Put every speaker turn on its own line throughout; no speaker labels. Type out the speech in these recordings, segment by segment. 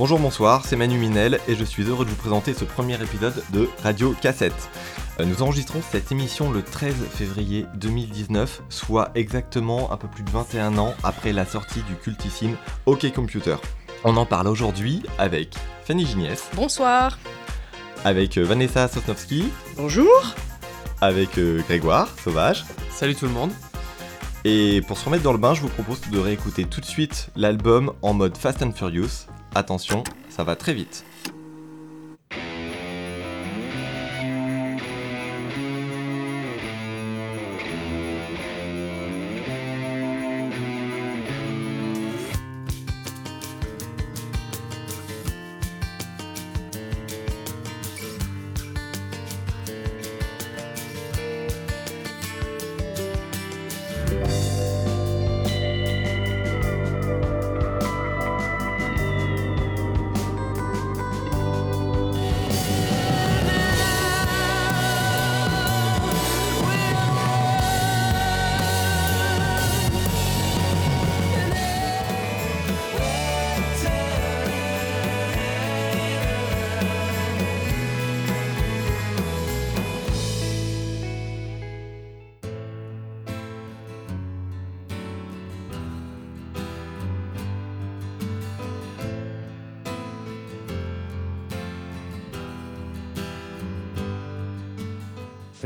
Bonjour, bonsoir, c'est Manu Minel et je suis heureux de vous présenter ce premier épisode de Radio Cassette. Euh, nous enregistrons cette émission le 13 février 2019, soit exactement un peu plus de 21 ans après la sortie du cultissime OK Computer. On en parle aujourd'hui avec Fanny Giniès.
Bonsoir.
Avec euh, Vanessa Sosnowski.
Bonjour.
Avec euh, Grégoire Sauvage.
Salut tout le monde.
Et pour se remettre dans le bain, je vous propose de réécouter tout de suite l'album en mode Fast and Furious. Attention, ça va très vite.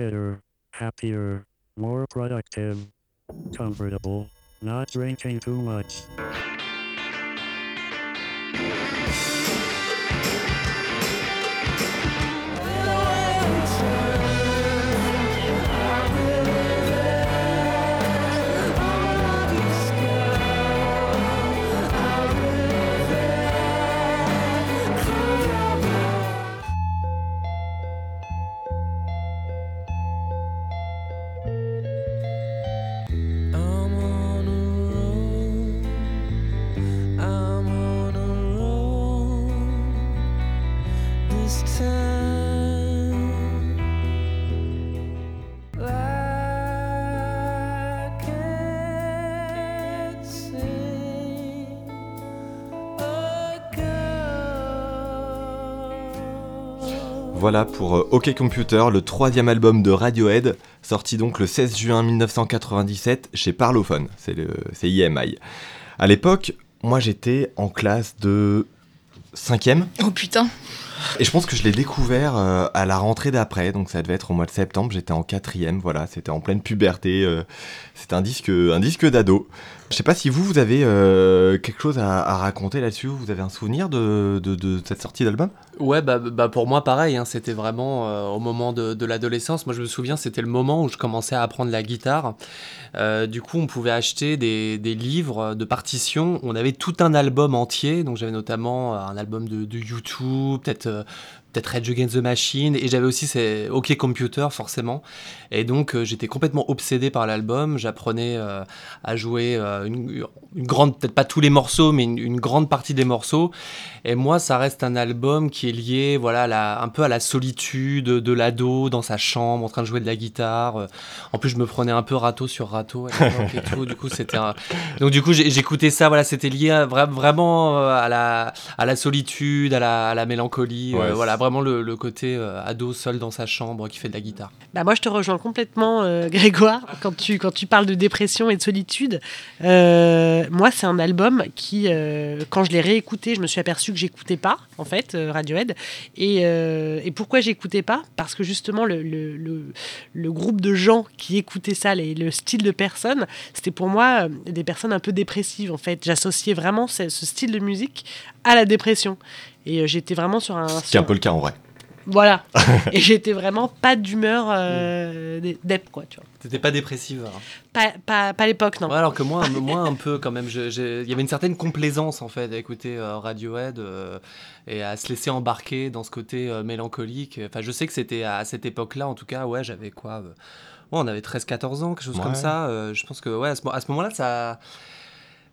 Better, happier, more productive, comfortable, not drinking too much.
Voilà pour euh, OK Computer, le troisième album de Radiohead, sorti donc le 16 juin 1997 chez Parlophone, c'est le- c'est IMI. À l'époque, moi j'étais en classe de 5ème,
Oh putain.
et je pense que je l'ai découvert euh, à la rentrée d'après, donc ça devait être au mois de septembre, j'étais en 4ème, voilà, c'était en pleine puberté, euh, c'était un disque, un disque d'ado. Je sais pas si vous, vous avez euh, quelque chose à, raconter là-dessus, vous avez un souvenir de, cette sortie d'album?
Ouais, bah, bah pour moi pareil, hein, c'était vraiment euh, au moment de, l'adolescence. Moi je me souviens, c'était le moment où je commençais à apprendre la guitare. Euh, du coup, on pouvait acheter des, livres de partitions. On avait tout un album entier, donc j'avais notamment un album de, YouTube, peut-être peut-être Rage Against the Machine, et j'avais aussi ces OK Computer forcément. Et donc euh, j'étais complètement obsédé par l'album. J'apprenais euh, à jouer euh, une, une grande, peut-être pas tous les morceaux, mais une, une grande partie des morceaux. Et moi, ça reste un album qui est lié, voilà, à la- un peu à la solitude de l'ado dans sa chambre, en train de jouer de la guitare. En plus, je me prenais un peu râteau sur râteau et tout. Du coup, c'était un... donc du coup, j'ai- j'écoutais ça. Voilà, c'était lié à- vra- vraiment euh, à la à la solitude, à la, à la mélancolie. euh, voilà, vraiment le, le côté euh, ado seul dans sa chambre qui fait de la guitare.
Bah moi, je te rejoins complètement, euh, Grégoire, quand tu, quand tu parles de dépression et de solitude. Euh, moi, c'est un album qui, euh, quand je l'ai réécouté, je me suis aperçu que j'écoutais pas, en fait, euh, Radiohead. Et, euh, et pourquoi j'écoutais pas? Parce que justement, le, le, le, groupe de gens qui écoutaient ça, les- le style de personnes, c'était pour moi euh, des personnes un peu dépressives, en fait. J'associais vraiment ce, ce style de musique à la dépression. Et euh, j'étais vraiment sur un...
Ce qui est
sur-
un peu le cas en vrai.
Voilà. et j'étais vraiment pas d'humeur euh, d'ep, quoi, tu vois.
T'étais pas dépressive. hein.
Pas, pas, pas à l'époque, non.
Ouais, alors que moi, un- moi un peu quand même. Il y avait une certaine complaisance en fait à écouter euh, Radiohead euh, et à se laisser embarquer dans ce côté euh, mélancolique. Enfin, je sais que c'était à cette époque-là, en tout cas, ouais, j'avais quoi euh, ouais, On avait 13-14 ans, quelque chose
Ouais.
comme ça. euh, je pense que ouais, à ce, mo- à ce moment-là, ça.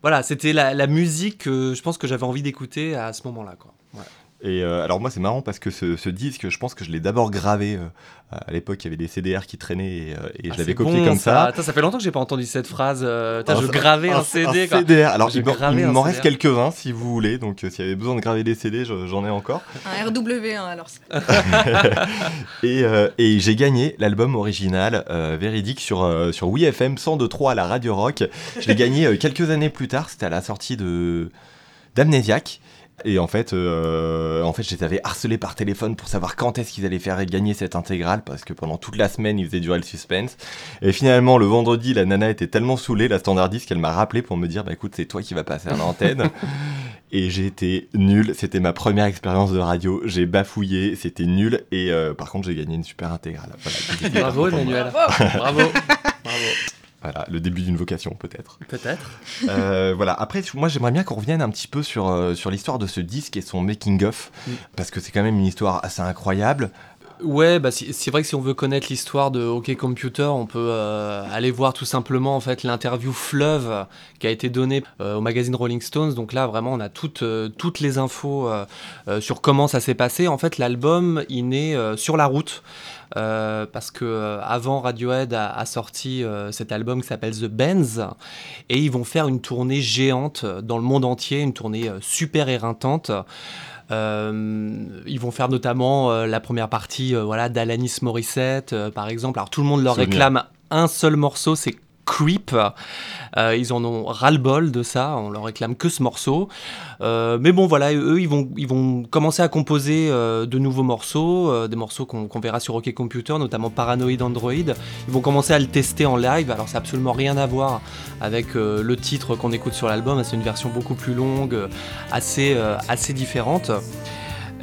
Voilà, c'était la, la musique que je pense que j'avais envie d'écouter à ce moment-là. Quoi. Ouais.
Et euh, alors moi c'est marrant parce que ce, ce disque, je pense que je l'ai d'abord gravé. euh, à l'époque, il y avait des CDR qui traînaient et, euh, et
Ah,
je l'avais copié
bon,
comme ça.
Attends, ça fait longtemps que j'ai pas entendu cette phrase. euh, putain,
Un-
je gravais un, CD. quoi.
CDR. Alors
Je
il m'en-
un
reste quelques-uns si vous voulez. Donc euh, s'il y avait besoin de graver des CD, je- j'en ai encore.
Un RW1 alors.
Et, euh, et j'ai gagné l'album original euh, véridique sur, euh, sur WeFM 102.3 à la Radio Rock. Je l'ai gagné euh, quelques années plus tard, c'était à la sortie de d'Amnésiaque. Et en fait, euh, en fait, je les avais harcelés par téléphone pour savoir quand est-ce qu'ils allaient faire gagner cette intégrale parce que pendant toute la semaine, ils faisaient durer le suspense. Et finalement, le vendredi, la nana était tellement saoulée, la standardiste, qu'elle m'a rappelé pour me dire Bah écoute, c'est toi qui vas passer à l'antenne. Et j'ai été nul. C'était ma première expérience de radio. J'ai bafouillé, c'était nul. Et euh, par contre, j'ai gagné une super intégrale. Voilà,
Bravo. Emmanuel.
Bravo.
Bravo. Bravo.
Voilà, le début d'une vocation peut-être.
Peut-être.
Euh, voilà. Après, moi, j'aimerais bien qu'on revienne un petit peu sur, euh, sur l'histoire de ce disque et son making-of.
Mm.
Parce que c'est quand même une histoire assez incroyable.
Ouais, bah c'est vrai que si on veut connaître l'histoire de OK Computer, on peut euh, aller voir tout simplement en fait l'interview fleuve qui a été donnée euh, au magazine Rolling Stones. Donc là, vraiment, on a toutes, euh, toutes les infos sur comment ça s'est passé. En fait, l'album, il naît sur la route. Parce que avant Radiohead a, sorti cet album qui s'appelle The Benz et ils vont faire une tournée géante dans le monde entier, une tournée super éreintante. Euh, ils vont faire notamment euh, la première partie euh, voilà, d'Alanis Morissette, par exemple. Alors tout le monde leur
Souvenir.
réclame un seul morceau, c'est Creep. Euh, ils en ont ras-le-bol de ça, on leur réclame que ce morceau. Euh, mais bon, voilà, eux, ils vont, ils vont commencer à composer euh, de nouveaux morceaux, des morceaux qu'on verra sur OK Computer, notamment Paranoid Android. Ils vont commencer à le tester en live. Alors, ça n'a absolument rien à voir avec le titre qu'on écoute sur l'album. C'est une version beaucoup plus longue, assez, assez différente.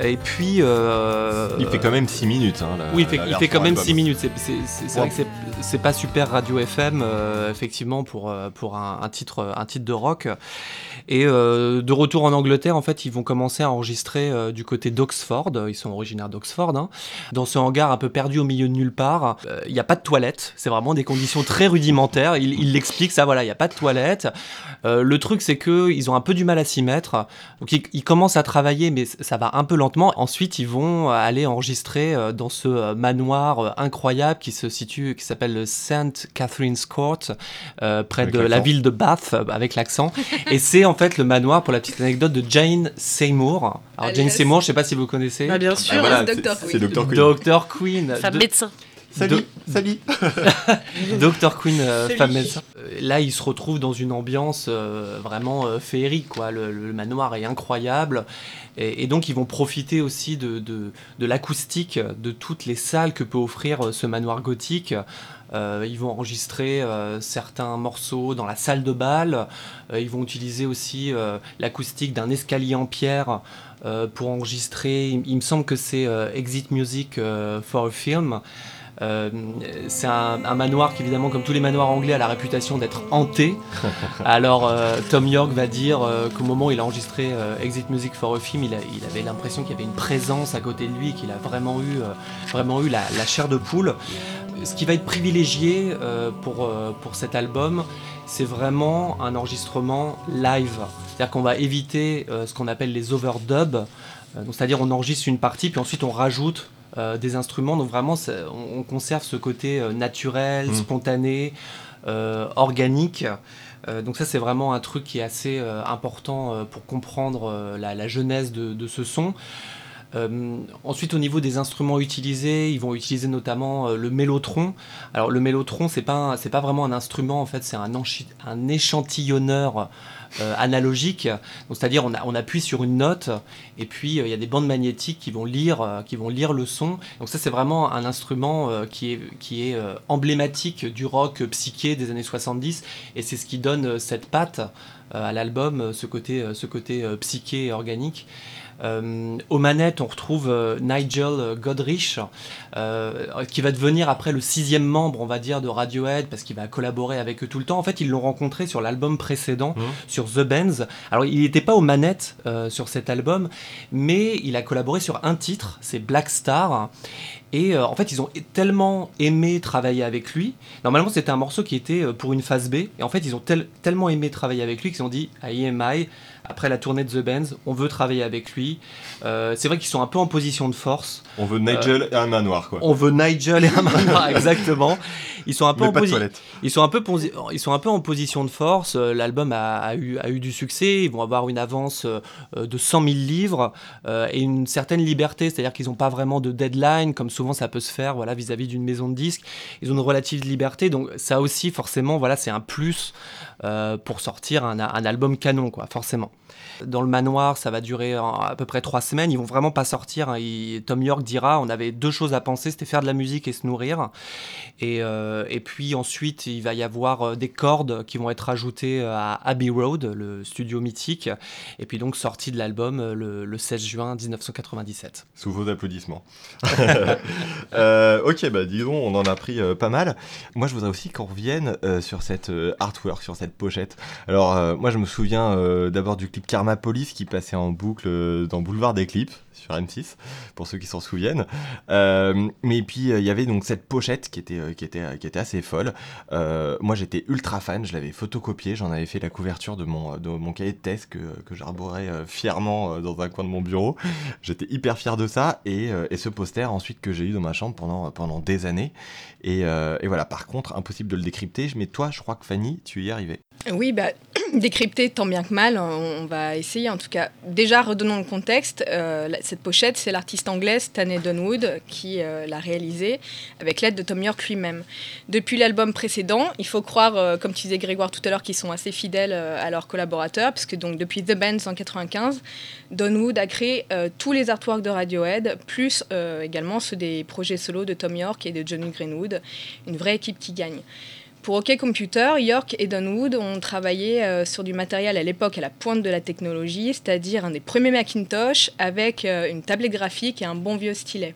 Et puis. euh,
Il fait quand même 6 minutes. hein, la-
oui, il fait, il quand même
album.
6 minutes. C'est vrai que c'est- pas super radio FM, euh, effectivement, pour, euh, pour un, titre, un titre de rock. Et euh, de retour en Angleterre, en fait, ils vont commencer à enregistrer du côté d'Oxford. Ils sont originaires d'Oxford. hein. Dans ce hangar un peu perdu au milieu de nulle part, il n'y a pas de toilette. C'est vraiment des conditions très rudimentaires. Il il l'explique, ça, voilà, il n'y a pas de toilette. Le truc, c'est qu'ils ont un peu du mal à s'y mettre. Donc, ils, ils commencent à travailler, mais ça va un peu lentement. Ensuite, ils vont aller enregistrer dans ce manoir incroyable qui se situe, qui s'appelle le St. Catherine's Court, euh, près
Avec
de la ville de Bath, euh, avec l'accent. Et c'est en fait le manoir, pour la petite anecdote, de Jane Seymour. Alors, Jane Seymour, je sais pas si vous connaissez.
Bah, bien
Ah,
sûr,
voilà,
Dr.
c'est-
Queen.
c'est Dr. Queen.
Dr. Queen.
femme
de-
médecin.
Salut, salut.
Dr Queen, euh, femme médecin. Là, il se retrouve dans une ambiance euh, vraiment euh, féerique. Quoi. Le, le manoir est incroyable. Et, et donc, ils vont profiter aussi de, de, de l'acoustique de toutes les salles que peut offrir euh, ce manoir gothique. Euh, ils vont enregistrer euh, certains morceaux dans la salle de bal. Euh, ils vont utiliser aussi l'acoustique d'un escalier en pierre pour enregistrer. Il, me semble que c'est Exit Music for a Film. Euh, c'est un, un manoir qui, évidemment, comme tous les manoirs anglais, a la réputation d'être hanté. Alors, euh, Tom York va dire euh, qu'au moment où il a enregistré Exit Music for a Film, il, a- il avait l'impression qu'il y avait une présence à côté de lui, qu'il a vraiment eu, vraiment eu la, la chair de poule. Ce qui va être privilégié pour, pour cet album, c'est vraiment un enregistrement live. C'est-à-dire qu'on va éviter ce qu'on appelle les overdubs. C'est-à-dire on enregistre une partie, puis ensuite on rajoute euh, des instruments. Donc vraiment, ça- on, on conserve ce côté euh, naturel,
Mm.
spontané, euh, organique. Donc ça, c'est vraiment un truc qui est assez important pour comprendre la, la genèse de, de ce son. Euh, ensuite, au niveau des instruments utilisés, ils vont utiliser notamment euh, le mélotron. Alors, le mélotron, c'est pas pas vraiment un instrument en fait, c'est un, échantillonneur euh, analogique. Donc, c'est-à-dire, on, appuie sur une note et puis il y a des bandes magnétiques qui vont lire, le son. Donc ça, c'est vraiment un instrument qui est, emblématique du rock psyché des années 70 et c'est ce qui donne cette patte à l'album, ce côté, ce côté psyché organique. Euh, aux manettes, on retrouve euh, Nigel Godrich, euh, qui va devenir après le sixième membre, on va dire, de Radiohead, parce qu'il va collaborer avec eux tout le temps. En fait, ils l'ont rencontré sur l'album précédent,
Mhm.
sur The Benz. Alors, il n'était pas aux manettes sur cet album, mais il a collaboré sur un titre, c'est Black Star. Et en fait, ils ont tellement aimé travailler avec lui. Normalement, c'était un morceau qui était pour une phase B. Et en fait, ils ont tel- tellement aimé travailler avec lui qu'ils ont dit à EMI, après la tournée de The Benz, on veut travailler avec lui. Euh, c'est vrai qu'ils sont un peu en position de force.
On veut Nigel et un manoir, quoi.
On veut Nigel et un manoir, exactement. Ils sont un peu en
pas de
posi-
toilette.
ils sont un peu posi- ils sont un peu en position de force. Euh, L'album a, a eu, a eu du succès. Ils vont avoir une avance euh, euh, de 100 000 livres euh, et une certaine liberté, c'est-à-dire qu'ils n'ont pas vraiment de deadline, comme souvent ça peut se faire, voilà, vis-à-vis d'une maison de disques. Ils ont une relative liberté, donc ça aussi forcément, voilà, c'est un plus euh, pour sortir un, un album canon, quoi, forcément. Dans le manoir, ça va durer à peu près trois semaines. Ils vont vraiment pas sortir. hein. Il- Tom York dira, on avait deux choses à penser, c'était faire de la musique et se nourrir. Et, euh, et puis ensuite, il va y avoir euh, des cordes qui vont être ajoutées à Abbey Road, le studio mythique. Et puis donc sortie de l'album euh, le, le 16 juin 1997.
Sous vos applaudissements. Euh, ok, bah disons, on en a pris euh, pas mal. Moi, je voudrais aussi qu'on revienne euh, sur cette euh, artwork, sur cette pochette. Alors, euh, moi, je me souviens euh, d'abord du clip Karma Police qui passait en boucle euh, dans Boulevard des Clips sur M6, pour ceux qui s'en souviennent. Euh, mais puis, euh, il y avait donc cette pochette qui était, euh, qui était, qui était assez folle. Moi, j'étais ultra fan, je l'avais photocopié, j'en avais fait la couverture de mon, de mon cahier de thèse que, que j'arborais fièrement dans un coin de mon bureau. J'étais hyper fier de ça et, et ce poster ensuite que j'ai eu dans ma chambre pendant, pendant des années. Et, et voilà, par contre, impossible de le décrypter. Mais toi, je crois que Fanny, tu y es arrivée.
Oui, bah, décrypter tant bien que mal, on, va essayer en tout cas. Déjà, redonnons le contexte. Cette pochette, c'est l'artiste anglaise Stanley Dunwood qui euh, l'a réalisée avec l'aide de Tom York lui-même. Depuis l'album précédent, il faut croire, euh, comme tu disais Grégoire tout à l'heure, qu'ils sont assez fidèles euh, à leurs collaborateurs, puisque donc depuis The Bands en 95, Dunwood a créé tous les artworks de Radiohead, plus également ceux des projets solo de Tom York et de Johnny Greenwood. Une vraie équipe qui gagne. Pour OK Computer, York et Dunwood ont travaillé euh, sur du matériel à l'époque à la pointe de la technologie, c'est-à-dire un des premiers Macintosh avec euh, une tablette graphique et un bon vieux stylet.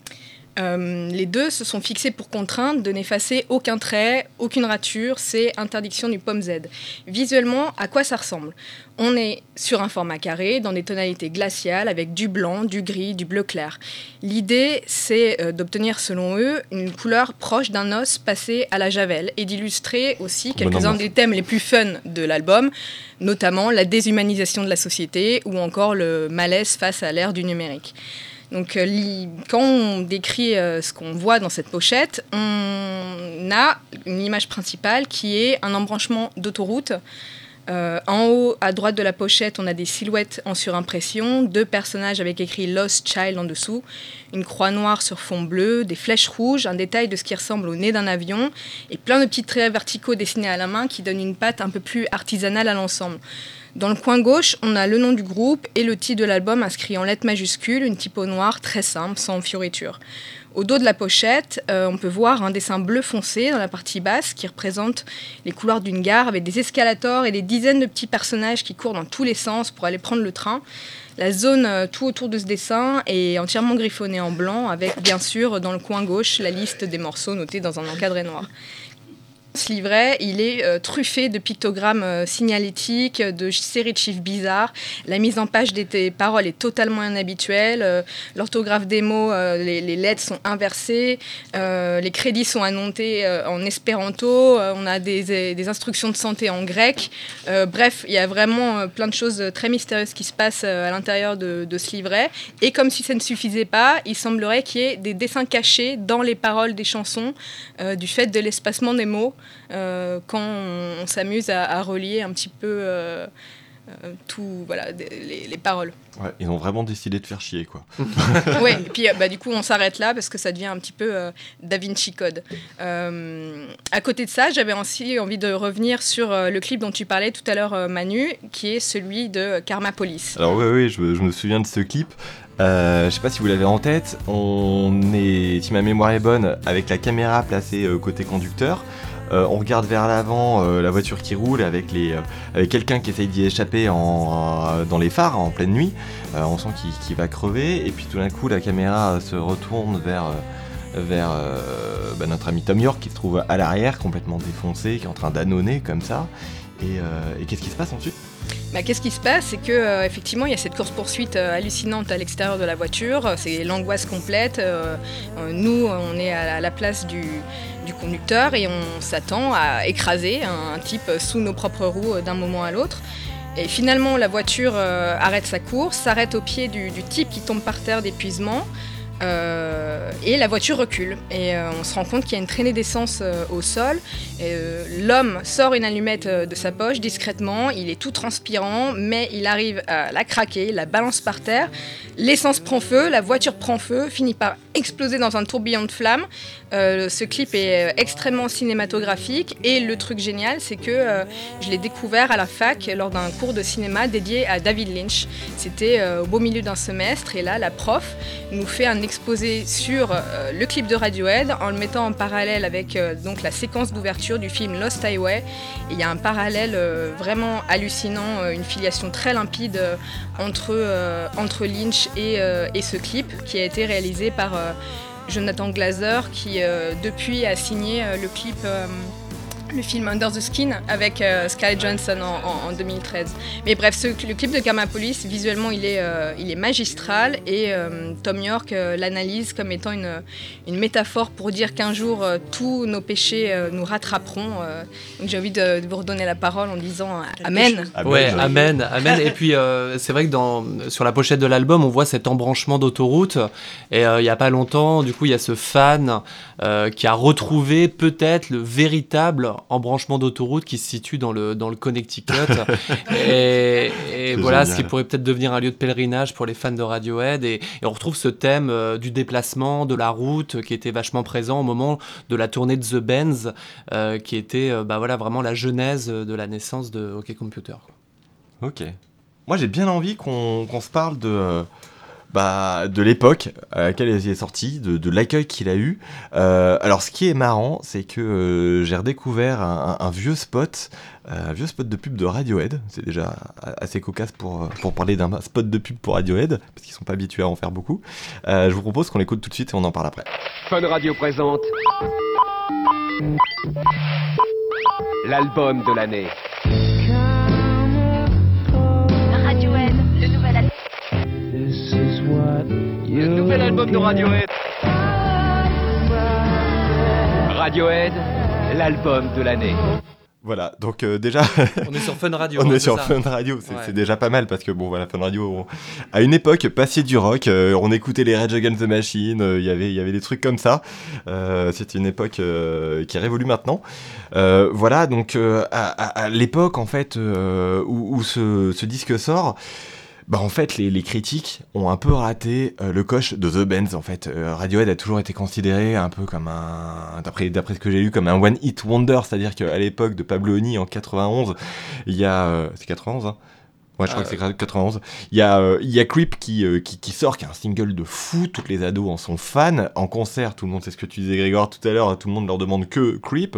Euh, les deux se sont fixés pour contrainte de n'effacer aucun trait, aucune rature, c'est interdiction du pomme Z. Visuellement, à quoi ça ressemble? On est sur un format carré, dans des tonalités glaciales, avec du blanc, du gris, du bleu clair. L'idée, c'est euh, d'obtenir, selon eux, une couleur proche d'un os passé à la javel et d'illustrer aussi quelques-uns des thèmes les plus fun de l'album, notamment la déshumanisation de la société ou encore le malaise face à l'ère du numérique. Donc, euh, quand on décrit euh, ce qu'on voit dans cette pochette, on a une image principale qui est un embranchement d'autoroute. Euh, en haut, à droite de la pochette, on a des silhouettes en surimpression, deux personnages avec écrit Lost Child en dessous, une croix noire sur fond bleu, des flèches rouges, un détail de ce qui ressemble au nez d'un avion, et plein de petits traits verticaux dessinés à la main qui donnent une patte un peu plus artisanale à l'ensemble. Dans le coin gauche, on a le nom du groupe et le titre de l'album inscrit en lettres majuscules, une typo noire très simple, sans fioriture. Au dos de la pochette, euh, on peut voir un dessin bleu foncé dans la partie basse qui représente les couloirs d'une gare avec des escalators et des dizaines de petits personnages qui courent dans tous les sens pour aller prendre le train. La zone euh, tout autour de ce dessin est entièrement griffonnée en blanc avec bien sûr dans le coin gauche la liste des morceaux notés dans un encadré noir. Ce livret, il est euh, truffé de pictogrammes euh, signalétiques, de séries de chiffres bizarres. La mise en page des, paroles est totalement inhabituelle. Euh, L'orthographe des mots, les, lettres sont inversées. Les crédits sont annotés euh, en espéranto. On a des, instructions de santé en grec. Bref, il y a vraiment plein de choses très mystérieuses qui se passent à l'intérieur de, ce livret. Et comme si ça ne suffisait pas, il semblerait qu'il y ait des dessins cachés dans les paroles des chansons du fait de l'espacement des mots euh, quand on, on s'amuse à, à relier un petit peu euh, euh, tout, voilà, les, les paroles.
Ouais, ils ont vraiment décidé de faire chier, quoi.
Oui, et puis bah, du coup on s'arrête là parce que ça devient un petit peu euh, Da Vinci Code. Euh, à côté de ça, j'avais aussi envie de revenir sur euh, le clip dont tu parlais tout à l'heure, Manu, qui est celui de Karma Police.
Alors oui, oui, je, je me souviens de ce clip. Je sais pas si vous l'avez en tête. On est, si ma mémoire est bonne, avec la caméra placée côté conducteur. Euh, on regarde vers l'avant euh, la voiture qui roule avec, les, euh, quelqu'un qui essaye d'y échapper dans les phares en pleine nuit. On sent qu'il va crever. Et puis tout d'un coup, la caméra se retourne vers, vers bah, notre ami Tom York qui se trouve à l'arrière, complètement défoncé, qui est en train d'annonner comme ça. Et, qu'est-ce qui se passe ensuite?
Bah, Qu'est-ce qui se passe? C'est que euh, effectivement, il y a cette course-poursuite hallucinante à l'extérieur de la voiture. C'est l'angoisse complète. Nous, on est à la place du, du conducteur et on s'attend à écraser un, type sous nos propres roues euh, d'un moment à l'autre. Et finalement, la voiture euh, arrête sa course, s'arrête au pied du type qui tombe par terre d'épuisement. Euh, et la voiture recule. Et euh, on se rend compte qu'il y a une traînée d'essence euh, au sol. L'homme sort une allumette de sa poche discrètement. Il est tout transpirant, mais il arrive à la craquer, la balance par terre. L'essence prend feu, la voiture prend feu, finit par exploser dans un tourbillon de flammes. Ce clip est extrêmement cinématographique. Et le truc génial, c'est que je l'ai découvert à la fac lors d'un cours de cinéma dédié à David Lynch. C'était au beau milieu d'un semestre et là, la prof nous fait un exposé sur euh, le clip de Radiohead en le mettant en parallèle avec euh, donc la séquence d'ouverture du film Lost Highway. Il y a un parallèle euh, vraiment hallucinant, une filiation très limpide entre, Lynch et, et ce clip qui a été réalisé par Jonathan Glazer qui depuis a signé le clip. Le film Under the Skin avec euh, Scarlett Johansson en, en- en 2013. Mais bref, ce- le clip de Karma Police, visuellement, il est, euh, il est magistral et euh, Tom York euh, l'analyse comme étant une, une métaphore pour dire qu'un jour, euh, tous nos péchés euh, nous rattraperont. euh. donc j'ai envie de, de vous redonner la parole en disant euh, Amen.
Ah,
ouais, amen, amen. Et puis euh, c'est vrai que dans, sur la pochette de l'album, on voit cet embranchement d'autoroute. Et euh, il y a pas longtemps, du coup, il y a ce fan euh, qui a retrouvé peut-être le véritable embranchement d'autoroute qui se situe dans le dans le Connecticut. et voilà, ce qui pourrait peut-être devenir un lieu de pèlerinage pour les fans de Radiohead. Et, et on retrouve ce thème euh, du déplacement, de la route, qui était vachement présent au moment de la tournée de The Benz, euh, qui était euh, bah voilà vraiment la genèse de la naissance de OK Computer. quoi.
Ok. Moi, j'ai bien envie qu'on qu'on se parle de, bah, de l'époque à laquelle il est sorti, de, l'accueil qu'il a eu. Euh, alors, ce qui est marrant, c'est que euh, j'ai redécouvert un, vieux spot, euh, un vieux spot de pub de Radiohead. C'est déjà assez cocasse pour, pour parler d'un spot de pub pour Radiohead, parce qu'ils sont pas habitués à en faire beaucoup. Je vous propose qu'on l'écoute tout de suite et on en parle après.
Fun Radio présente l'album de l'année.
Le nouvel album
de Radiohead. Radiohead, l'album de l'année.
Voilà, donc euh, déjà,
On est sur Fun Radio.
On
hein,
est
c'est
sur
ça
Fun Radio, c'est
Ouais.
c'est déjà pas mal parce que bon voilà Fun Radio on- à une époque passé du rock, euh, on écoutait les Rage Against the Machine, euh, il y avait il y avait des trucs comme ça. Euh, C'était une époque euh, qui est révolue maintenant. Euh, voilà donc euh, à, à- à l'époque en fait euh, où, où ce, ce disque sort. Bah en fait les, critiques ont un peu raté euh, le coche de The Benz en fait. Euh, Radiohead a toujours été considéré un peu comme un d'après d'après ce que j'ai lu comme un one hit wonder, c'est-à-dire qu'à l'époque de Pablo Honey en 91, il y a euh, c'est 91 hein Ouais, je crois
Euh,
que c'est 91. Il y a, euh, il y a Creep qui, euh, qui, qui sort, qui est un single de fou. Toutes les ados en sont fans. En concert, tout le monde, c'est ce que tu disais, Grégoire, tout à l'heure, tout le monde leur demande que Creep.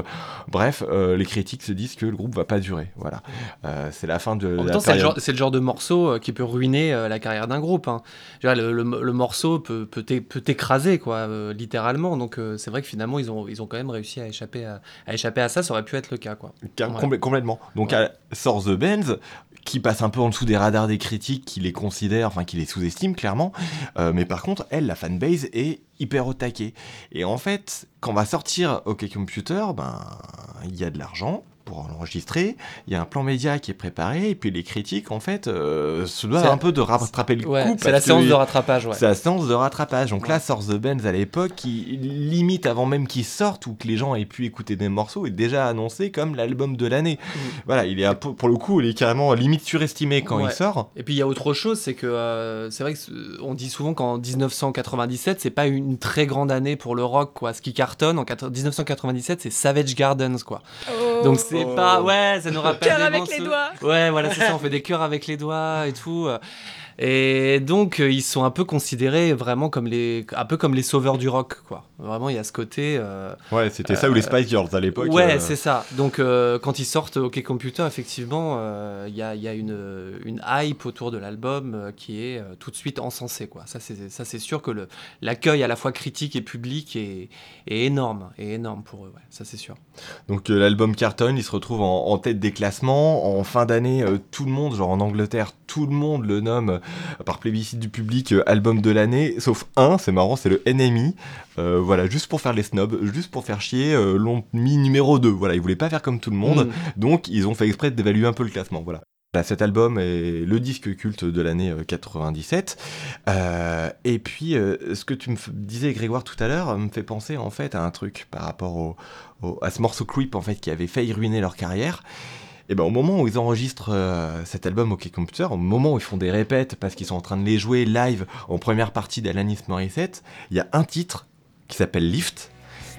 Bref, euh, les critiques se disent que le groupe va pas durer. Voilà. Euh, c'est la fin de
En même temps, c'est le, genre, c'est le genre de morceau euh, qui peut ruiner euh, la carrière d'un groupe. hein. Dire, le, le- le morceau peut, peut, t'é- peut t'écraser, quoi, euh, littéralement. Donc, euh, c'est vrai que finalement, ils ont, ils ont quand même réussi à échapper à, à échapper à ça. Ça aurait pu être le cas, quoi.
Car-
Ouais.
complè- complètement. Donc
Ouais.
à- sort The Benz, qui passe un peu en dessous des radars des critiques, qui les considère, enfin qui les sous-estime clairement. Euh, mais par contre, elle, la fanbase, est hyper au. Et en fait, quand va sortir OK Computer, ben il y a de l'argent pour l'enregistrer, il y a un plan média qui est préparé, et puis les critiques, en fait, euh, se doivent
C'est-
un peu de rattraper le
Ouais,
coup.
c'est la
que
séance de rattrapage, ouais.
c'est la séance de rattrapage. Donc
Ouais.
là, sort The Benz à l'époque, qui limite avant même qu'il sorte ou que les gens aient pu écouter des morceaux, est déjà annoncé comme l'album de l'année. Voilà, il est peu, pour le coup, il est carrément limite surestimé quand
Ouais.
il sort.
Et puis il y a autre chose, c'est que euh, c'est vrai que ce- on dit souvent qu'en 1997, c'est pas une très grande année pour le rock, quoi. Ce qui cartonne en 4- 1997, c'est Savage Gardens, quoi. Donc c'est
Oh.
pas, ouais, ça nous rappelle
Cœur avec les doigts.
Ouais, voilà, c'est ça. On fait des cœurs avec les doigts et tout. Euh. Et donc euh, ils sont un peu considérés vraiment comme les, un peu comme les sauveurs du rock, quoi. Vraiment, il y a ce côté. euh,
Ouais, c'était ça ou les Spice Girls à l'époque.
Ouais,
euh,
c'est ça. Donc, euh, quand ils sortent OK Computer, effectivement, euh, il y a, y a une, une hype autour de l'album euh, qui est euh, tout de suite encensée. Quoi. Ça, c'est, ça, c'est sûr que le, l'accueil à la fois critique et public est, est énorme. Est énorme pour eux, ouais. ça, c'est sûr.
Donc euh, l'album Carton, il se retrouve en, en tête des classements. En fin d'année, euh, tout le monde, genre en Angleterre, tout le monde le nomme euh, par plébiscite du public euh, album de l'année, sauf un, c'est marrant, c'est le NMI. Euh, voilà, juste pour faire les snobs, juste pour faire chier, euh, l'ont mis numéro 2. Voilà, ils voulaient pas faire comme tout le monde,
Mm.
donc ils ont fait exprès d'évaluer un peu le classement. Voilà. Bah, cet album est le disque culte de l'année euh, 97. Euh, et puis, euh, ce que tu me disais, Grégoire, tout à l'heure, me fait penser en fait à un truc par rapport au, au- à ce morceau Creep en fait qui avait failli ruiner leur carrière. Et ben au moment où ils enregistrent euh, cet album OK Computer, au moment où ils font des répètes parce qu'ils sont en train de les jouer live en première partie d'Alanis Morissette, il y a un titre qui s'appelle Lift.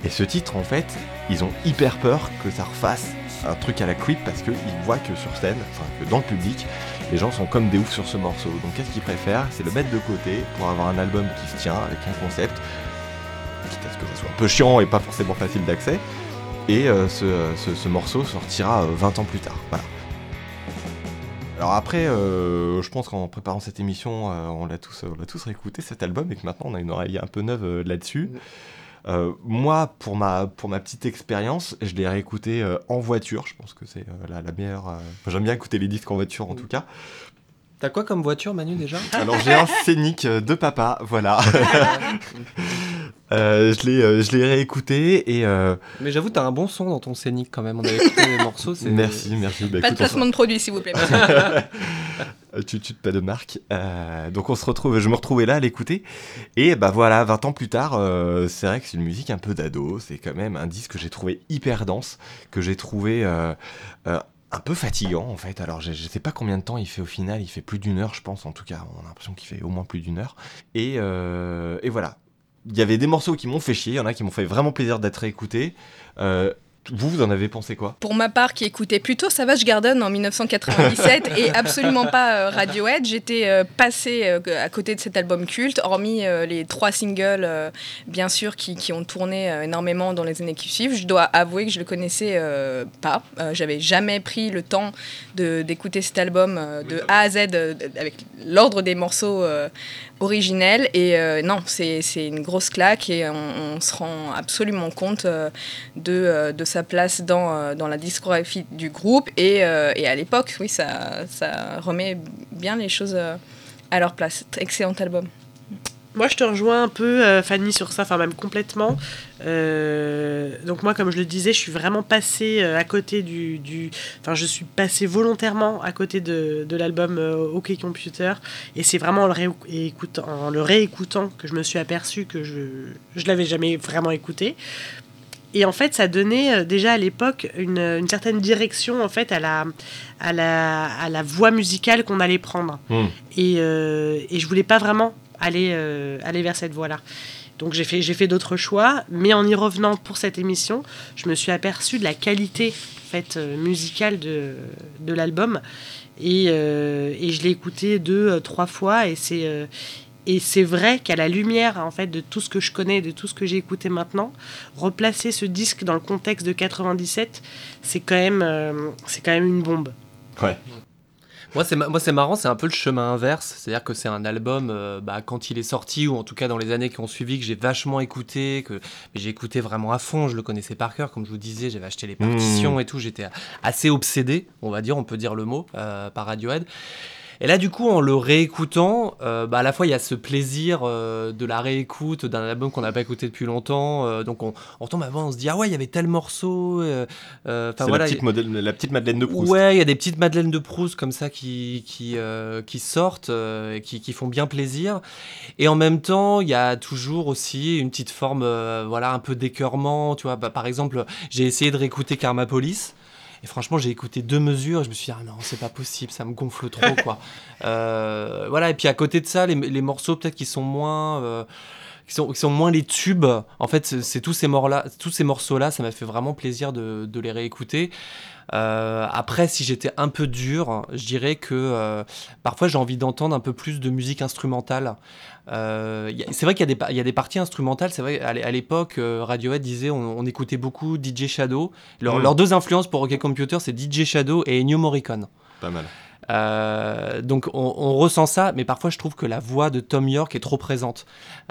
Et ce titre, en fait, ils ont hyper peur que ça refasse un truc à la Creep parce qu'ils voient que sur scène, enfin que dans le public, les gens sont comme des oufs sur ce morceau. Donc qu'est-ce qu'ils préfèrent? C'est le mettre de côté pour avoir un album qui se tient avec un concept, quitte à ce que ça soit un peu chiant et pas forcément facile d'accès. Et euh, ce, ce- ce morceau sortira euh, 20 ans plus tard. Voilà. Alors après, euh, je pense qu'en préparant cette émission, euh, on l'a tous, on tous réécouté cet album et que maintenant on a une oreille un peu neuve euh, là-dessus. Euh, moi, pour ma, pour ma petite expérience, je l'ai réécouté euh, en voiture. Je pense que c'est euh, la, la meilleure. euh, J'aime bien écouter les disques en voiture en tout cas.
T'as quoi comme voiture, Manu, déjà?
Alors j'ai un scénic euh, de papa, voilà. Euh, je l'ai euh, je l'ai réécouté et. euh,
Mais j'avoue, t'as un bon son dans ton scénic quand même. On avait écouté les morceaux. c'est-
merci, merci. Bah,
Pas de
écoute, se-
placement de produit, s'il vous plaît.
Tu tu pas de marque. Euh, donc on se retrouve, je me retrouvais là à l'écouter. Et bah voilà, 20 ans plus tard, euh, c'est vrai que c'est une musique un peu d'ado. C'est quand même un disque que j'ai trouvé hyper dense, que j'ai trouvé euh, euh, un peu fatigant en fait. Alors je, je sais pas combien de temps il fait au final, il fait plus d'une heure je pense en tout cas. On a l'impression qu'il fait au moins plus d'une heure. Et, euh, et voilà. Il y avait des morceaux qui m'ont fait chier, il y en a qui m'ont fait vraiment plaisir d'être réécoutés. Euh, vous, vous en avez pensé quoi?
Pour ma part, qui écoutait plutôt Savage Garden en 1997 et absolument pas euh, Radiohead, j'étais euh, passée euh, à côté de cet album culte, hormis les trois singles, bien sûr, qui, qui ont tourné énormément dans les années qui suivent. Je dois avouer que je le connaissais pas. J'avais jamais pris le temps d'écouter cet album de A à Z avec l'ordre des morceaux originels. Et euh, non, c'est une grosse claque et on, on se rend absolument compte euh, de, de sa place dans, euh, dans la discographie du groupe. Et, euh, et à l'époque, oui, ça, ça remet bien les choses euh, à leur place. Excellent album.
Moi, je te rejoins un peu, Fanny, sur ça, enfin même complètement. Donc moi, comme je le disais, je suis vraiment passée à côté du... Enfin, je suis passée volontairement à côté de, de l'album OK Computer. Et c'est vraiment en le, réécoutant, en le réécoutant que je me suis aperçue que je ne l'avais jamais vraiment écouté. Et en fait, ça donnait euh, déjà à l'époque une, une certaine direction en fait à la, à la, à la voix musicale qu'on allait prendre.
Hmm.
Et, euh, et je voulais pas vraiment aller, euh, aller vers cette voie-là. Donc j'ai fait, j'ai fait d'autres choix, mais en y revenant pour cette émission, je me suis aperçu de la qualité en fait, euh, musicale de, de l'album. Et, euh, et je l'ai écouté deux, trois fois, et c'est, et c'est vrai qu'à la lumière en fait, de tout ce que je connais, de tout ce que j'ai écouté maintenant, replacer ce disque dans le contexte de 97, c'est quand même, euh, c'est quand même une bombe.
Ouais.
Moi, c'est moi, c'est marrant, c'est un peu le chemin inverse. C'est-à-dire que c'est un album, euh, bah, quand il est sorti, ou en tout cas dans les années qui ont suivi, que j'ai vachement écouté, que mais j'ai écouté vraiment à fond. Je le connaissais par cœur, comme je vous disais, j'avais acheté les partitions et tout. J'étais assez obsédé, on va dire, on peut dire le mot, euh, par Radiohead. Et là, du coup, en le réécoutant, euh, bah, à la fois, il y a ce plaisir euh, de la réécoute d'un album qu'on n'a pas écouté depuis longtemps. euh, donc, on, on tombe avant, on se dit, ah ouais, il y avait tel morceau.
C'est
voilà,
la, petite modèle- la petite Madeleine de Proust.
Ouais, il y a des petites madeleines de Proust comme ça qui, qui, qui sortent et qui, qui font bien plaisir. Et en même temps, il y a toujours aussi une petite forme, voilà, un peu d'écœurement. Tu vois, Bah, par exemple, j'ai essayé de réécouter Karma Police. Et franchement, j'ai écouté deux mesures et je me suis dit, ah non, c'est pas possible, ça me gonfle trop, quoi. Euh, voilà, et puis à côté de ça, les, les morceaux peut-être qui sont moins. Qui sont, qui sont moins les tubes. En fait, c'est tous ces, morts-là- tous ces morceaux-là, ça m'a fait vraiment plaisir de, de les réécouter. Euh, après, si j'étais un peu dur, je dirais que euh, parfois j'ai envie d'entendre un peu plus de musique instrumentale. Euh, c'est vrai qu'il y, y a des parties instrumentales. C'est vrai, à l'é- à l'époque, Radiohead disait on, on écoutait beaucoup DJ Shadow. Leur-
Mm.
Leurs deux influences pour Rocket Computer, c'est DJ Shadow et Ennio Morricone.
Pas mal.
Euh, donc on, on ressent ça, mais parfois je trouve que la voix de Tom York est trop présente.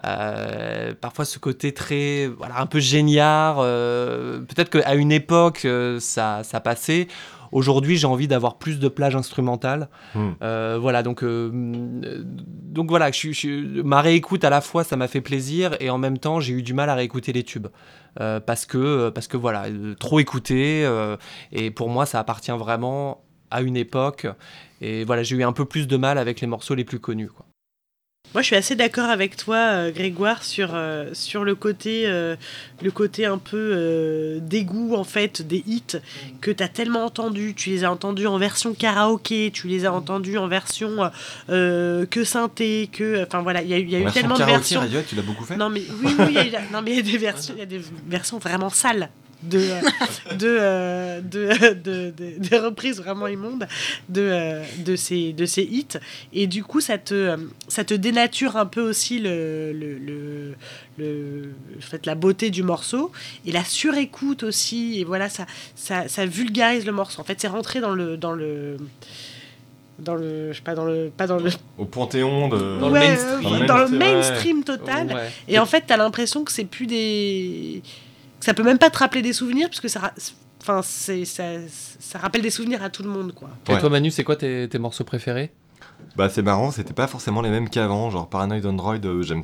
Euh, parfois ce côté très, voilà, un peu géniard. euh, Peut-être qu'à une époque ça, ça passait. Aujourd'hui, j'ai envie d'avoir plus de plages instrumentales.
Hmm.
Euh, voilà, donc, euh, donc voilà, je, je ma réécoute à la fois, ça m'a fait plaisir et en même temps, j'ai eu du mal à réécouter les tubes. Euh, parce, que, parce que voilà, trop écouté. et pour moi, ça appartient vraiment à une époque. Et voilà, j'ai eu un peu plus de mal avec les morceaux les plus connus. Quoi.
Moi, je suis assez d'accord avec toi, euh, Grégoire, sur, euh, sur le, côté, euh, le côté un peu euh, dégoût, en fait, des hits que tu as tellement entendus. Tu les as entendus en version karaoké, tu les as entendus en version euh, que synthé, que... Enfin, voilà, il y a, eu- il y a eu
Version
tellement de versions.
Radiohead, tu l'as beaucoup fait
Non mais oui, oui, il y a, non, mais il y a des versions, il y a des versions vraiment sales de euh, de, euh, de, de, de- des reprises vraiment immondes de, euh, de ces de ces hits et du coup ça te ça te dénature un peu aussi le le, le, le- en fait, la beauté du morceau et la surécoute aussi et voilà ça ça, ça vulgarise le morceau en fait c'est rentré dans le dans le dans le je sais pas dans le pas dans le
Au Panthéon de.
Dans le mainstream.
dans le mainstream total
Ouais.
et en fait, t'as l'impression que c'est plus des. Ça peut même pas te rappeler des souvenirs, puisque ça. Enfin, c'est, ça, ça rappelle des souvenirs à tout le monde, quoi.
Et
Ouais.
toi, Manu, c'est quoi tes, tes morceaux préférés?
Bah c'est marrant, c'était pas forcément les mêmes qu'avant. Genre Paranoid Android, euh, j'aime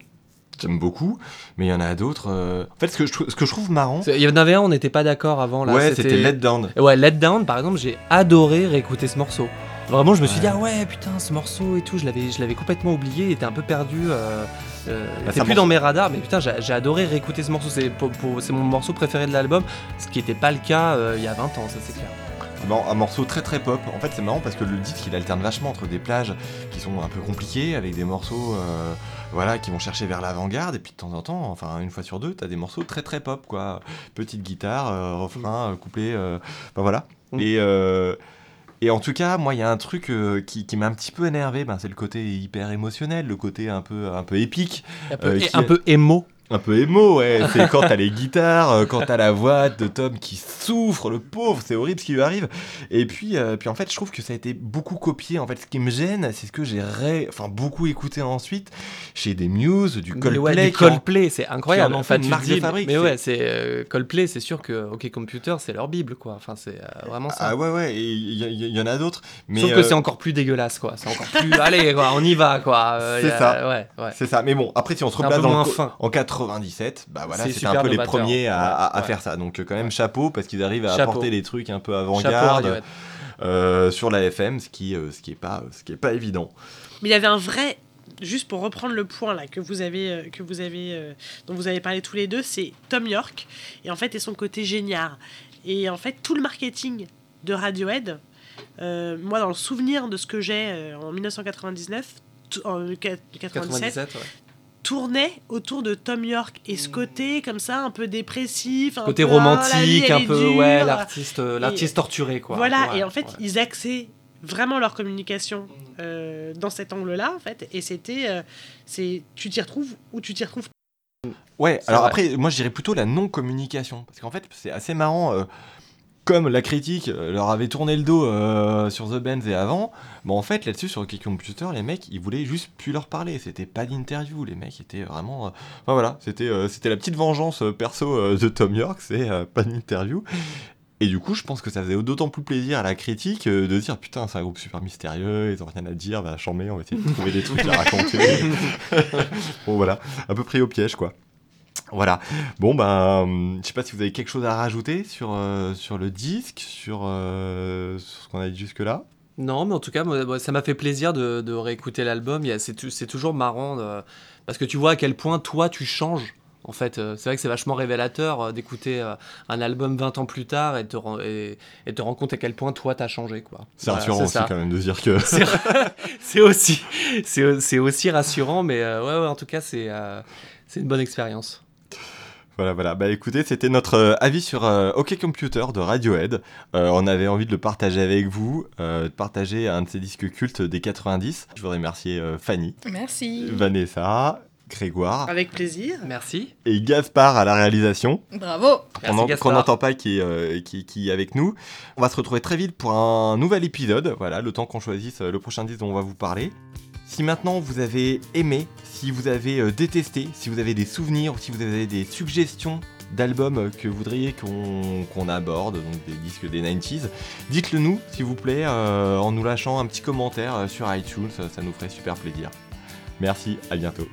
j'aime beaucoup, mais il y en a d'autres. euh, En fait, ce que je, ce que je trouve marrant,
Il y en avait un, on n'était pas d'accord avant. Là,
ouais, c'était Let Down.
Ouais, Let Down, par exemple, j'ai adoré réécouter ce morceau. Vraiment, je me suis dit, ah ouais, putain, ce morceau et tout, je l'avais, je l'avais complètement oublié, il était un peu perdu. Euh, euh,
Bah, ça
plus dans mes radars, mais putain, j'ai, adoré réécouter ce morceau. C'est, c'est mon morceau préféré de l'album, ce qui n'était pas le cas euh, il y a 20 ans, ça c'est clair.
Bon, un morceau très très pop. En fait, c'est marrant parce que le disque il alterne vachement entre des plages qui sont un peu compliquées avec des morceaux euh, voilà, qui vont chercher vers l'avant-garde et puis de temps en temps, enfin une fois sur deux, t'as des morceaux très très pop quoi. Petite guitare, euh, refrain, couplet, euh, enfin voilà.
Mm.
Et, et en tout cas, moi il y a un truc euh, qui, qui m'a un petit peu énervé, ben, c'est le côté hyper émotionnel, le côté un peu, un peu épique.
Un peu,
Euh,
et
qui-
un peu émo.
Un peu émo, ouais. C'est quand t'as les guitares, euh, quand t'as la voix de Tom qui souffre, le pauvre, c'est horrible ce qui lui arrive. Et puis, euh, puis en fait, je trouve que ça a été beaucoup copié. En fait, ce qui me gêne, c'est ce que j'ai enfin, beaucoup écouté ensuite chez des Muse, du Coldplay.
Ouais, du Coldplay, c'est incroyable.
En fait, une.
Mais ouais, c'est euh, Coldplay, c'est sûr que OK Computer, c'est leur bible, quoi. Enfin, c'est vraiment ça.
Ah ouais, ouais, il y, en a d'autres. Mais
Sauf que c'est encore plus dégueulasse, quoi. C'est encore plus. Allez, quoi, on y va, quoi.
c'est ça.
Ouais, ouais.
C'est ça. Mais bon, après, si on se replace en 80 97, bah voilà,
C'est
c'était un
super
peu les premiers à, à- à
Ouais.
faire ça. Donc, euh, quand même, chapeau, parce qu'ils arrivent à
Chapeau.
apporter des trucs un peu avant-garde euh, sur la FM, ce qui, euh, ce qui est pas, ce qui est pas évident.
Mais il y avait un vrai. Juste pour reprendre le point là que vous avez, euh, que vous avez, euh, dont vous avez parlé tous les deux, c'est Tom York et en fait et son côté génial. Et en fait tout le marketing de Radiohead, euh, moi dans le souvenir de ce que j'ai euh, en 1999, tout- en 97,
97, ouais.
Tournait autour de Tom York et ce côté comme ça un peu dépressif, un
Côté
peu, ah,
romantique, un peu,
dure.
ouais, l'artiste, euh, l'artiste torturé, quoi.
Voilà,
Ouais,
et en fait,
ouais.
ils axaient vraiment leur communication euh, dans cet angle-là, en fait, et c'était, euh, c'est, tu t'y retrouves ou tu t'y retrouves.
Ouais, alors
vrai.
après, moi je dirais plutôt la non-communication. Parce qu'en fait, c'est assez marrant. euh, comme la critique euh, leur avait tourné le dos euh, sur The Bands et avant, bah en fait là-dessus sur Kick Computer, les mecs ils voulaient juste plus leur parler. C'était pas d'interview, les mecs étaient vraiment. euh, Enfin voilà, c'était euh, c'était la petite vengeance perso de Tom York, c'est pas d'interview. Et du coup, je pense que ça faisait d'autant plus plaisir à la critique de dire putain, c'est un groupe super mystérieux, ils ont rien à dire, bah chambé, on va essayer de trouver des trucs à raconter. bon voilà, un peu pris au piège quoi. Voilà. Bon ben, je sais pas si vous avez quelque chose à rajouter sur euh, sur le disque, sur, euh, sur ce qu'on a dit jusque là.
Non, mais en tout cas, moi, ça m'a fait plaisir de, de réécouter l'album. C'est tou- c'est toujours marrant de- parce que tu vois à quel point toi tu changes. En fait, Euh, c'est vrai que c'est vachement révélateur d'écouter un album 20 ans plus tard et te, et, et te rendre compte à quel point toi t'as changé. quoi.
C'est
Voilà,
rassurant aussi
ça.
quand même de dire que.
C'est aussi, aussi rassurant, mais euh, ouais, ouais, en tout cas, c'est c'est une bonne expérience.
Voilà, voilà. Bah écoutez, c'était notre euh, avis sur euh, OK Computer de Radiohead. Euh, on avait envie de le partager avec vous, euh, de partager un de ces disques cultes des 90. Je voudrais remercier euh, Fanny,
Merci.
Vanessa, Grégoire
Avec plaisir.
Merci.
et Gaspard à la réalisation.
Bravo.
qu'on n'entend pas qui est, euh, qui, qui est avec nous. On va se retrouver très vite pour un nouvel épisode, voilà, le temps qu'on choisisse le prochain disque dont on va vous parler. Si maintenant vous avez aimé, si vous avez euh, détesté, si vous avez des souvenirs ou si vous avez des suggestions d'albums euh, que vous voudriez qu'on aborde, donc des disques des 90s, dites-le nous s'il vous plaît euh, en nous lâchant un petit commentaire sur iTunes, ça nous ferait super plaisir. Merci, à bientôt.